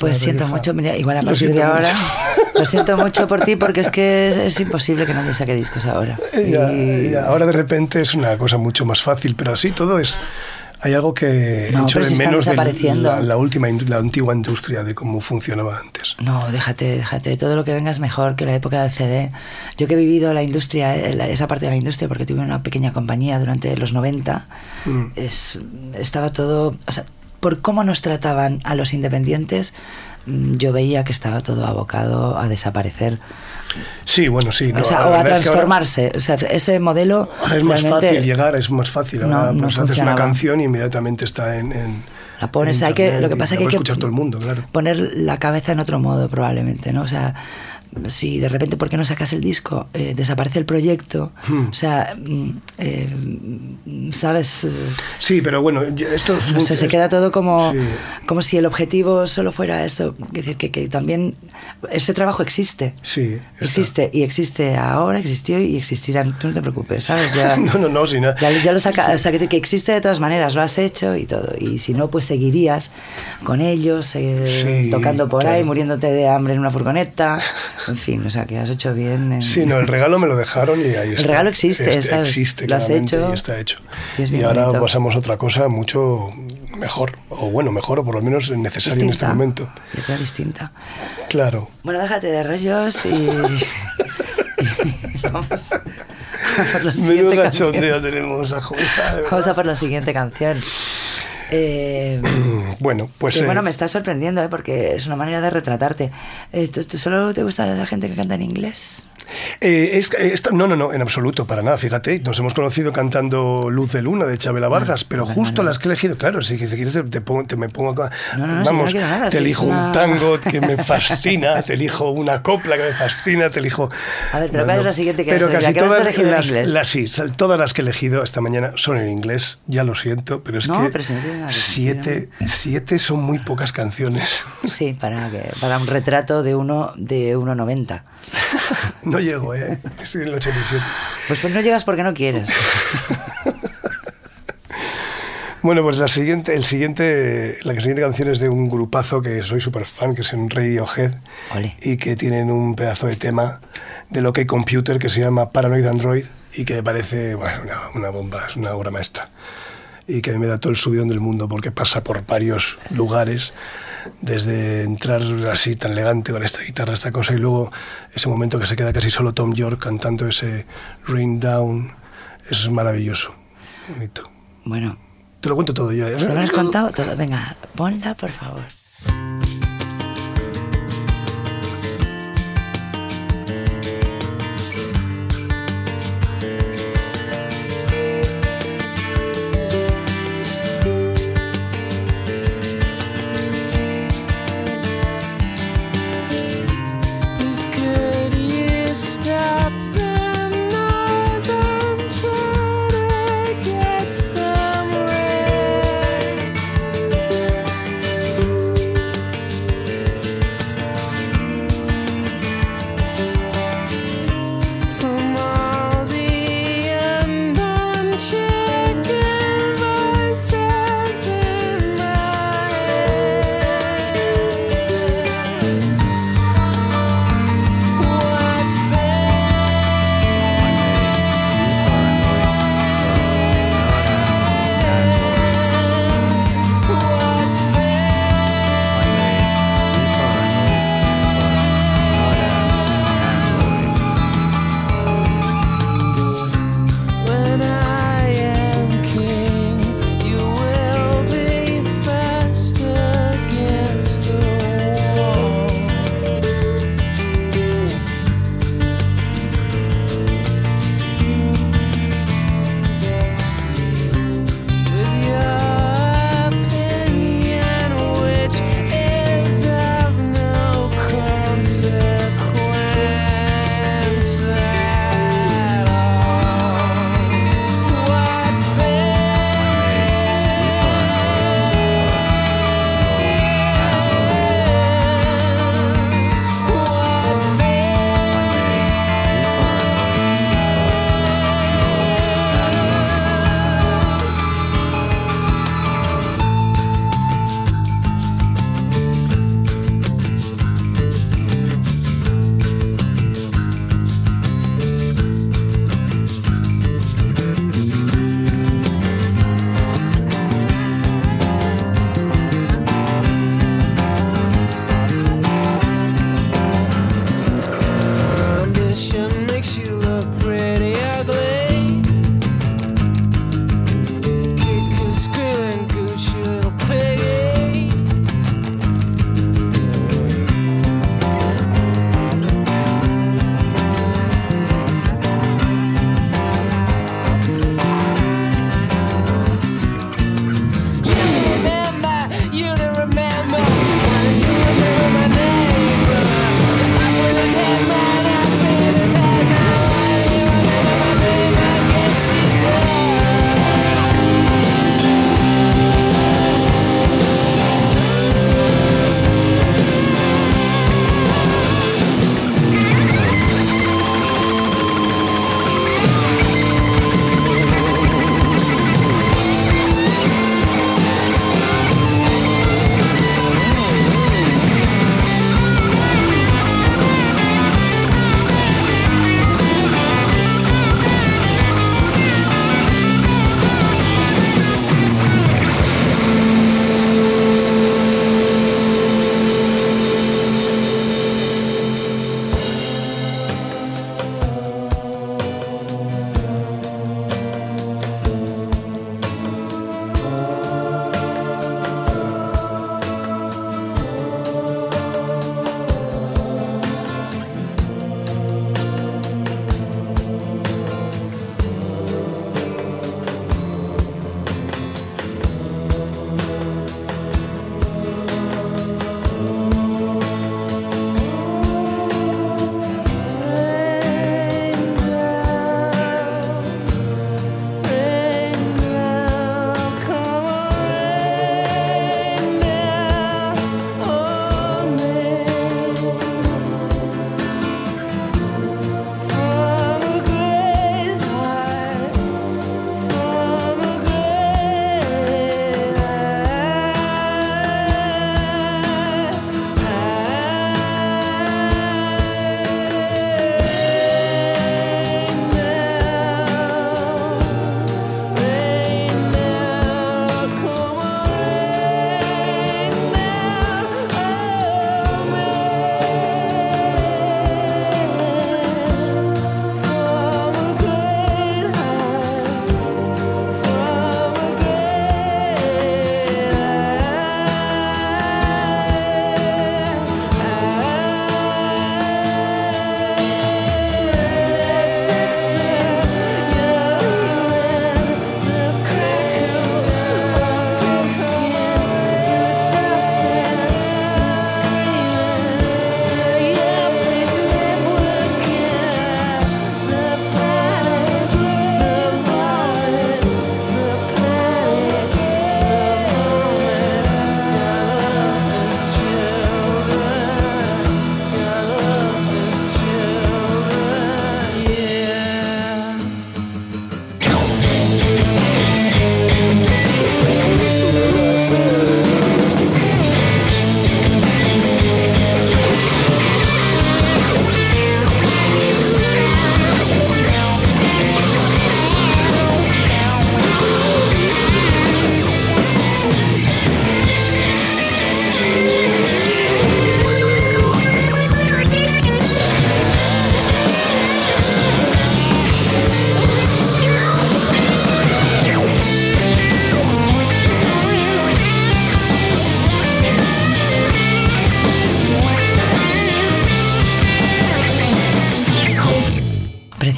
Pues Claro, siento hija. mucho, mira, igual a partir de ahora, mucho. lo siento mucho por ti porque es que es, es imposible que nadie saque discos ahora. Ya, Y- ya, ahora de repente es una cosa mucho más fácil, pero así todo es. Hay algo que No, de están menos de la, la última, la antigua industria de cómo funcionaba antes. No, déjate, déjate. Todo lo que venga es mejor que la época del CD. Yo que he vivido la industria, eh, esa parte de la industria, porque tuve una pequeña compañía durante los 90, Mm. es, estaba todo... O sea, por cómo nos trataban a los independientes, yo veía que estaba todo abocado a desaparecer. Sí, bueno, sí. no, o sea, o a ahora- transformarse. O sea, ese modelo... Ahora es más fácil llegar, es más fácil. no- Ahora no pues haces una canción y inmediatamente está en. en La pones, en hay que, lo que pasa es que hay que escuchar todo el mundo, claro. poner la cabeza en otro modo probablemente, ¿no? O sea, si de repente, ¿por qué no sacas el disco? Eh, desaparece el proyecto, Hmm. o sea, mm, eh, ¿sabes? Sí, pero bueno, esto. No sé, se queda todo como, Sí. como si el objetivo solo fuera esto. Es decir, que, que también ese trabajo existe. Sí, está. Existe, y existe ahora, existió y existirá. Tú no te preocupes, ¿sabes? Ya, No, no, no, sin nada. ya, ya lo saca, o sea, que, que existe de todas maneras, lo has hecho y todo. Y si no, pues seguirías con ellos, eh, Sí, tocando por ahí, claro. muriéndote de hambre en una furgoneta. En fin, o sea, que has hecho bien. en- Sí, no, el regalo me lo dejaron y ahí está. regalo existe, Este- ¿sabes? Existe, Lo has hecho y está hecho. y es Y ahora bonito. pasamos a otra cosa mucho mejor, o bueno, mejor, o por lo menos necesaria en este momento. distinta. Claro. Bueno, déjate de rollos y, y vamos a por la Menudo siguiente canción. cachondeo tenemos a. Vamos a por la siguiente canción. Eh, Bueno, pues. que, eh, bueno, me está sorprendiendo, ¿eh? porque es una manera de retratarte. Eh, ¿tú- tú ¿Solo te gusta la gente que canta en inglés? Eh, es- esta- no, no, no, en absoluto, para nada. Fíjate, nos hemos conocido cantando Luz de Luna de Chabela Vargas, pero bueno, justo no. las que he elegido, claro, si, si quieres te, pongo- te me pongo acá. No, no, no, si no Vamos, nada, te si es elijo una- un tango que me fascina, te elijo una copla que me fascina, te elijo. A ver, pero ¿cuál es la siguiente que Pero casi? ¿La todas las, inglés? las- sí, todas las que he elegido esta mañana son en inglés, ya lo siento, pero es No, que pero siete, siete son muy pocas canciones. Sí, para, que, para un retrato de uno de 1,90. No llego, ¿eh? Estoy en el 87. Pues, pues no llegas porque no quieres. Bueno, pues la siguiente, el siguiente, la siguiente canción es de un grupazo que soy súper fan, que es en Radiohead, y que tienen un pedazo de tema de lo que Computer que se llama Paranoid Android y que me parece bueno, una, una bomba, es una obra maestra. Y que me da todo el subidón del mundo porque pasa por varios lugares, desde entrar así tan elegante con esta guitarra, esta cosa, y luego ese momento que se queda casi solo Tom York cantando ese Rain Down, es maravilloso, bonito. Bueno, Te lo cuento todo. ¿eh? ¿Te lo has contado todo? Venga, ponla, por favor.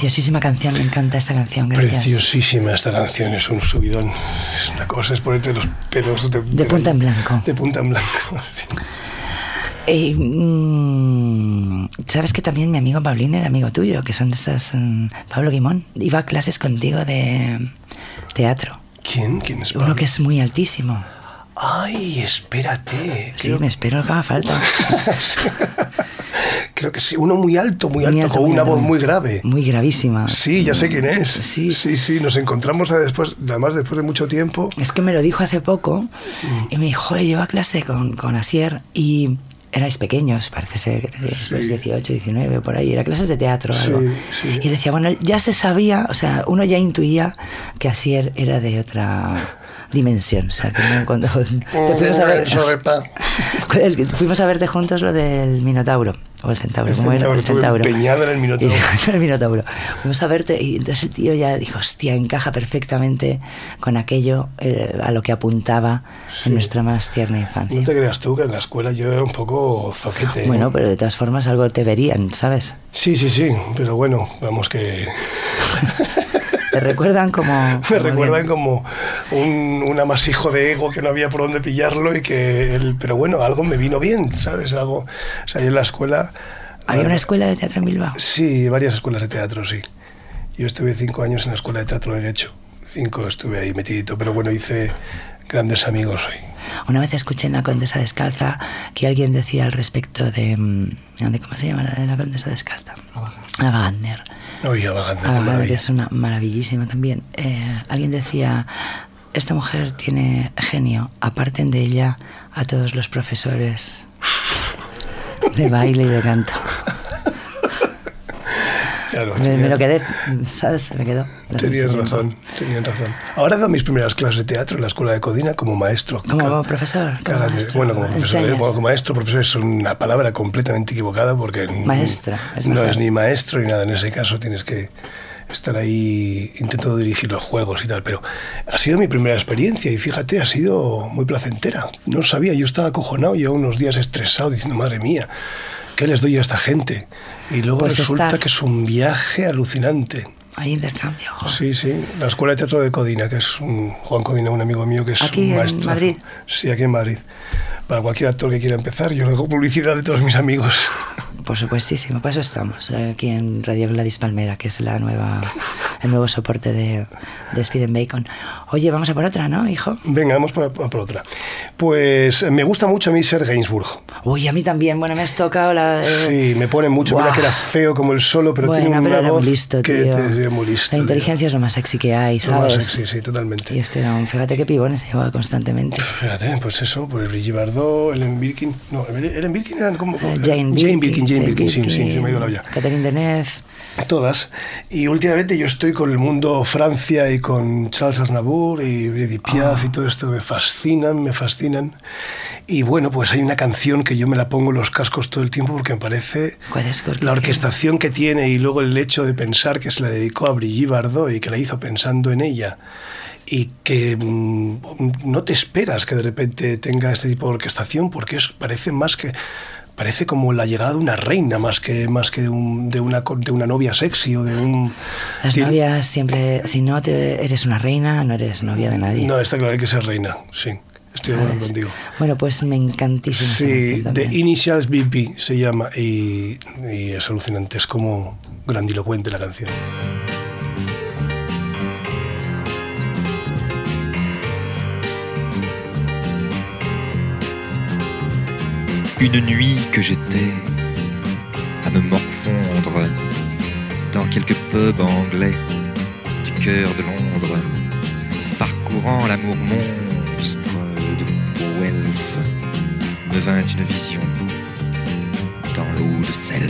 Preciosísima canción, me encanta esta canción, gracias. Preciosísima esta canción, es un subidón. Es una cosa, es ponerte los pelos de, De punta en blanco. De punta en blanco. Eh, mm, Sabes que también mi amigo Paulín era amigo tuyo, que son estas. mm, Pablo Guimón, iba a clases contigo de teatro. ¿Quién? ¿Quién es Uno Pablo? que es muy altísimo. Ay, espérate. Sí, Creo, me espero lo que haga falta. creo que sí. Uno muy alto, muy, Muy alto, alto, con una alto, voz muy- grave. Muy gravísima. Sí, ya sé quién es. Sí. sí, sí. Nos encontramos a después, además después de mucho tiempo. Es que me lo dijo hace poco Mm. y me dijo, "Joder, yo iba a clase con, con Asier y erais pequeños, parece ser que teníais pues, 18, 19, por ahí, era clases de teatro o Sí, algo. sí. Y decía, bueno, ya se sabía, o sea, uno ya intuía que Asier era de otra dimensión. O sea, que no- cuando te fuimos a ver... El Fuimos a verte juntos lo del Minotauro, o el Centauro, El ¿cómo era? centauro, El estuve Centauro. empeñado en el Minotauro. Y- el Minotauro. Fuimos a verte y entonces el tío ya dijo, hostia, encaja perfectamente con aquello eh, a lo que apuntaba Sí. en nuestra más tierna infancia. No te creas tú que en la escuela yo era un poco zoquete. ¿eh? Bueno, pero de todas formas algo te verían, ¿sabes? Sí, sí, sí, pero bueno, vamos que Te recuerdan como... me como recuerdan bien. como un, un amasijo de ego que no había por dónde pillarlo y que, el, pero bueno, algo me vino bien, ¿sabes? Algo, o sea, yo en la escuela... ¿Había una escuela de teatro en Bilbao? Sí, varias escuelas de teatro, sí. Yo estuve cinco años en la escuela de teatro de Guecho. Cinco estuve ahí metidito, pero bueno, hice grandes amigos ahí. Una vez escuché en La Condesa Descalza que alguien decía al respecto de... mm, de ¿Cómo se llama la de La Condesa Descalza? Ava Gardner. Oye, que es una maravillísima también. Eh, alguien decía, esta mujer tiene genio, aparten de ella a todos los profesores de baile y de canto. Claro, Me, me tenía- lo quedé, ¿sabes? Se me quedó. Tenías razón, tenías razón. Ahora he dado mis primeras clases de teatro en la escuela de Codina como maestro. Como Ca- profesor, como maestro. Bueno, como profesor, bueno, como maestro, profesor es una palabra completamente equivocada porque Maestra, es no mejor. es ni maestro ni nada. En ese caso tienes que estar ahí intentando dirigir los juegos y tal. Pero ha sido mi primera experiencia y fíjate, ha sido muy placentera. No sabía, yo estaba acojonado, yo unos días estresado diciendo, madre mía, ¿qué les doy a esta gente? Y luego Pues resulta estar- que es un viaje alucinante. Hay intercambio. Sí, sí, la Escuela de Teatro de Codina, que es un, Juan Codina, un amigo mío que es ¿Aquí un en maestrazo. Madrid? Sí, aquí en Madrid. Para cualquier actor que quiera empezar, yo le hago publicidad de todos mis amigos. Por supuestísimo, para eso estamos, eh, aquí en Radio Gladys Palmera, que es la nueva, el nuevo soporte de, de Speed and Bacon. Oye, vamos a por otra, ¿no, hijo? Venga, vamos por, por otra. Pues eh, me gusta mucho a mí ser Gainsbourg. Uy, a mí también, bueno, me has tocado la... eh, Sí, me pone mucho. Mira Buah. que era feo como el solo, pero bueno, tiene una pero era voz muy listo, que tío. te- muy listo. La tío. inteligencia es lo más sexy que hay, Lo más ¿sabes? sexy, sí, totalmente. Y este era un, fíjate qué pibones se llevaba constantemente. Fíjate, pues eso, pues Brigitte Bardot, Ellen Birkin. No, Ellen Birkin eran como. Eh, Jane, Jane Birkin, Jane Jane Birkin, sí, sí, se me ha ido la olla. Catherine Deneuve. Todas. Y últimamente yo estoy con el mundo Francia y con Charles Aznavour y Edith Piaf y todo esto me fascinan, me fascinan. Y bueno, pues hay una canción que yo me la pongo en los cascos todo el tiempo porque me parece ¿Cuál es? La orquestación que tiene y luego el hecho de pensar que se la dedicó a Brigitte Bardot y que la hizo pensando en ella y que mm, no te esperas que de repente tenga este tipo de orquestación porque es, parece más que parece como la llegada de una reina más que más que de, un- de una de una novia sexy o de un Las tiene- novias siempre, si no te, eres una reina, no eres novia de nadie. no está claro hay que ser reina sí estoy de acuerdo contigo Bueno, pues me encantísima. esa Sí, The. Initials BP se llama y, y es alucinante, es como grandilocuente la canción. Une nuit que j'étais à me morfondre dans quelques pubs anglais du cœur de Londres, parcourant l'amour monstre de Wells, me vint une vision dans l'eau de Cels.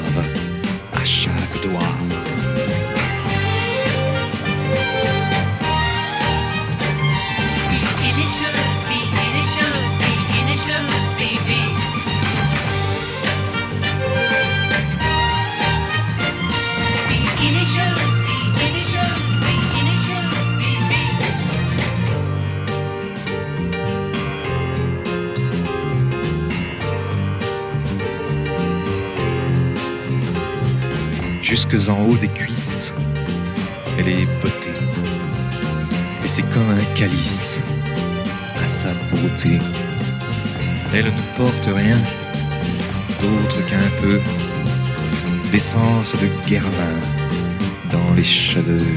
Jusque en haut des cuisses, elle est beauté. Et c'est comme un calice à sa beauté. Elle ne porte rien d'autre qu'un peu d'essence de guervin dans les cheveux.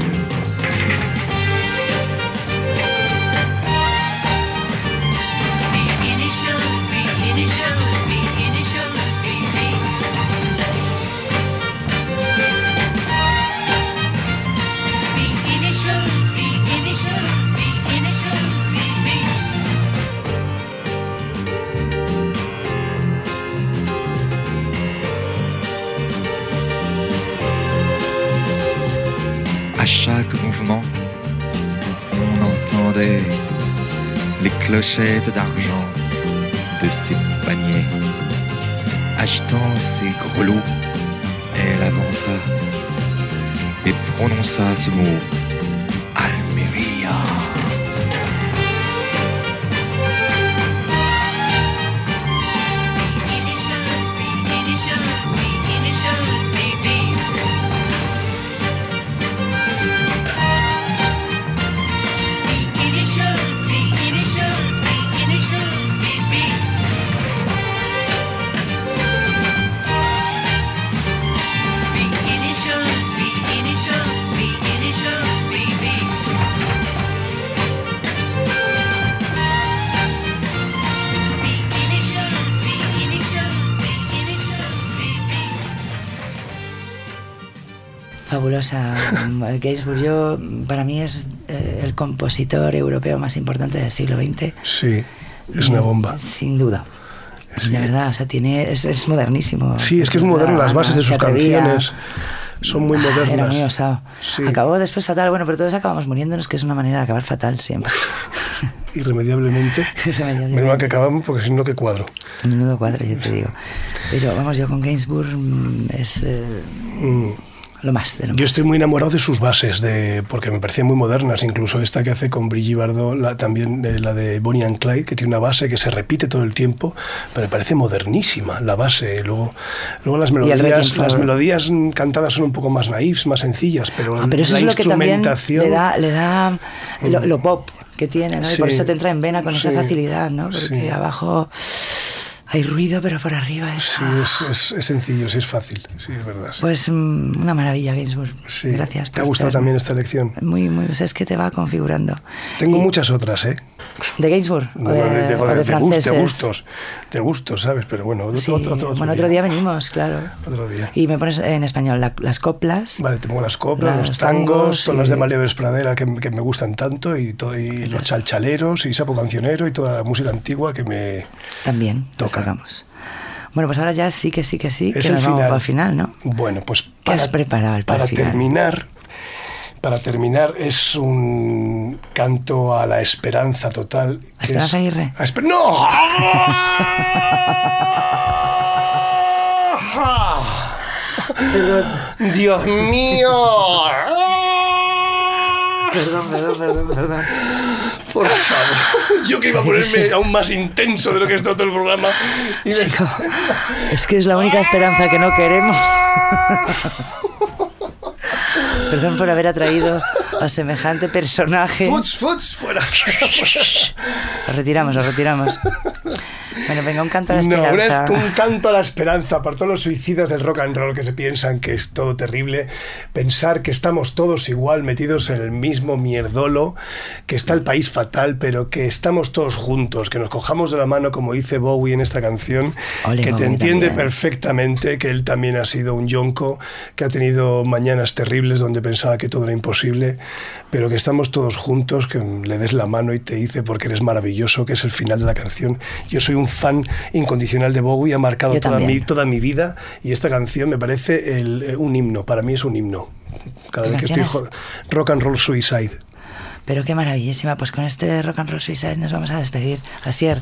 D'argent de ses paniers. Agitant ses grelots, elle avança et prononça ce mot Fabulosa. Gainsbourg, yo, para mí es eh, el compositor europeo más importante del siglo XX. Sí, es una bomba. Sin duda. Sí. De verdad, o sea, tiene, es, es modernísimo. Sí, es que es moderno, las bases de sus canciones son muy Ah, Era muy modernas. osado. Sí. Acabó después fatal, bueno, pero todos acabamos muriéndonos, que es una manera de acabar fatal siempre. Irremediablemente. Irremediablemente. Menos que acabamos porque si no, que cuadro. Menudo cuadro, yo te digo. Pero vamos, yo con Gainsbourg mm, es eh, Mm. Lo más de lo Yo más. estoy muy enamorado de sus bases, de, porque me parecían muy modernas, incluso esta que hace con Brigitte Bardot, la, también eh, la de Bonnie and Clyde, que tiene una base que se repite todo el tiempo, pero me parece modernísima la base. Luego, luego las melodías, las melodías mm, cantadas son un poco más naifs, más sencillas, pero Ah, pero eso la es lo que también instrumentación... le da, le da lo, lo pop que tiene, ¿no? Y por Sí. eso te entra en vena con esa Sí. facilidad, ¿no? Porque Sí. abajo hay ruido, pero por arriba es... Sí, es, es- es sencillo, sí, es fácil, sí, es verdad. sí. Pues mm, una maravilla, Gainsbourg. Sí. Gracias. ¿Te ha gustado también esta lección? Muy, muy, o sea, es que te va configurando. Tengo Y- muchas otras, ¿eh? ¿De Gainsbourg? ¿O No, de, de, de- gustos, de gustos, ¿sabes? Pero bueno, otro, Sí, otro, otro, otro bueno, otro día venimos, claro. Otro día. Y me pones en español la- las coplas. Vale, te pongo las coplas, Los los tangos, tangos, todas las de María de Pradera que, que me gustan tanto, y, los chalchaleros, y Sapo Cancionero, y toda la música antigua que me... También los Toca. Bueno, pues ahora ya sí que sí que sí, Es que nos vamos final. para el final, ¿no? Bueno, pues ¿Qué has preparado para para final? terminar, para terminar es un canto a la esperanza total. ¿A que Esperanza es- Aguirre? a esper- ¡No! ¡Dios mío! Perdón, perdón, perdón, perdón. Por favor. Yo que iba a ponerme aún más intenso de lo que ha estado todo el programa. Y me- Chico, es que es la única esperanza que no queremos. Perdón por haber atraído a semejante personaje. Futs, futs, fuera. Lo retiramos, lo retiramos. Bueno, venga, un canto a la No, una esperanza. un canto a la esperanza para todos los suicidas del rock and roll que se piensan que es todo terrible. Pensar que estamos todos igual metidos en el mismo mierdolo, que está el país fatal, pero que estamos todos juntos, que nos cojamos de la mano, como dice Bowie en esta canción, Ole, que te Bowie entiende también. perfectamente, que él también ha sido un yonco, que ha tenido mañanas terribles donde pensaba que todo era imposible, pero que estamos todos juntos, que le des la mano y te dice porque eres maravilloso, que es el final de la canción. Yo soy un fan incondicional de Bowie, ha marcado Yo toda mi, toda mi vida y esta canción me parece el- eh, un himno, para mí es un himno. Cada ¿Qué vez que estoy rock and roll suicide. Pero qué maravillísima. Pues con este Rock and Roll Suicide nos vamos a despedir. Asier,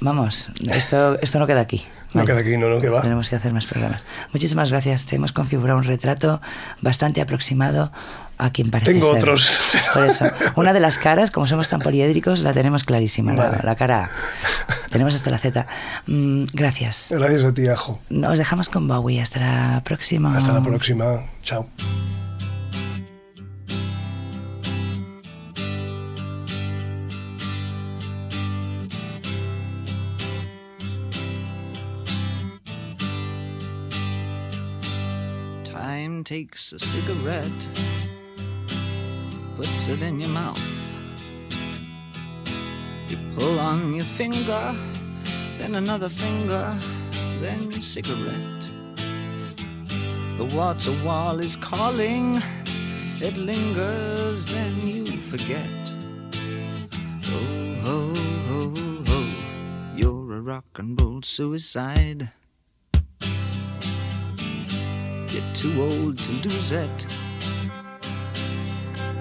vamos, esto, esto no queda aquí. No Vale. queda aquí, no, no, que va. Tenemos que hacer más programas. Muchísimas gracias. Te hemos configurado un retrato bastante aproximado a quien parece Tengo ser. otros. Por eso, una de las caras, como somos tan poliédricos, la tenemos clarísima, la- Vale. la, cara A. Tenemos hasta la Z. Mm, gracias. Gracias a ti, Ajo. Nos dejamos con Bowie. Hasta la próxima. Hasta la próxima. Chao. Time takes a cigarette, puts it in your mouth. You pull on your finger, then another finger, then cigarette. The water wall is calling, it lingers, then you forget. Oh, ho, ho, ho, you're a rock and roll suicide. You're too old to lose it,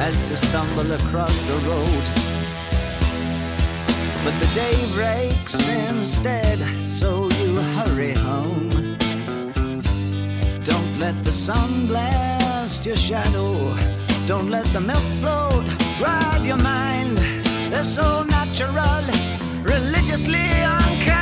as you stumble across the road. But the day breaks instead, so you hurry home. Don't let the sun blast your shadow. Don't let the milk float rob your mind. They're so natural, religiously unkind.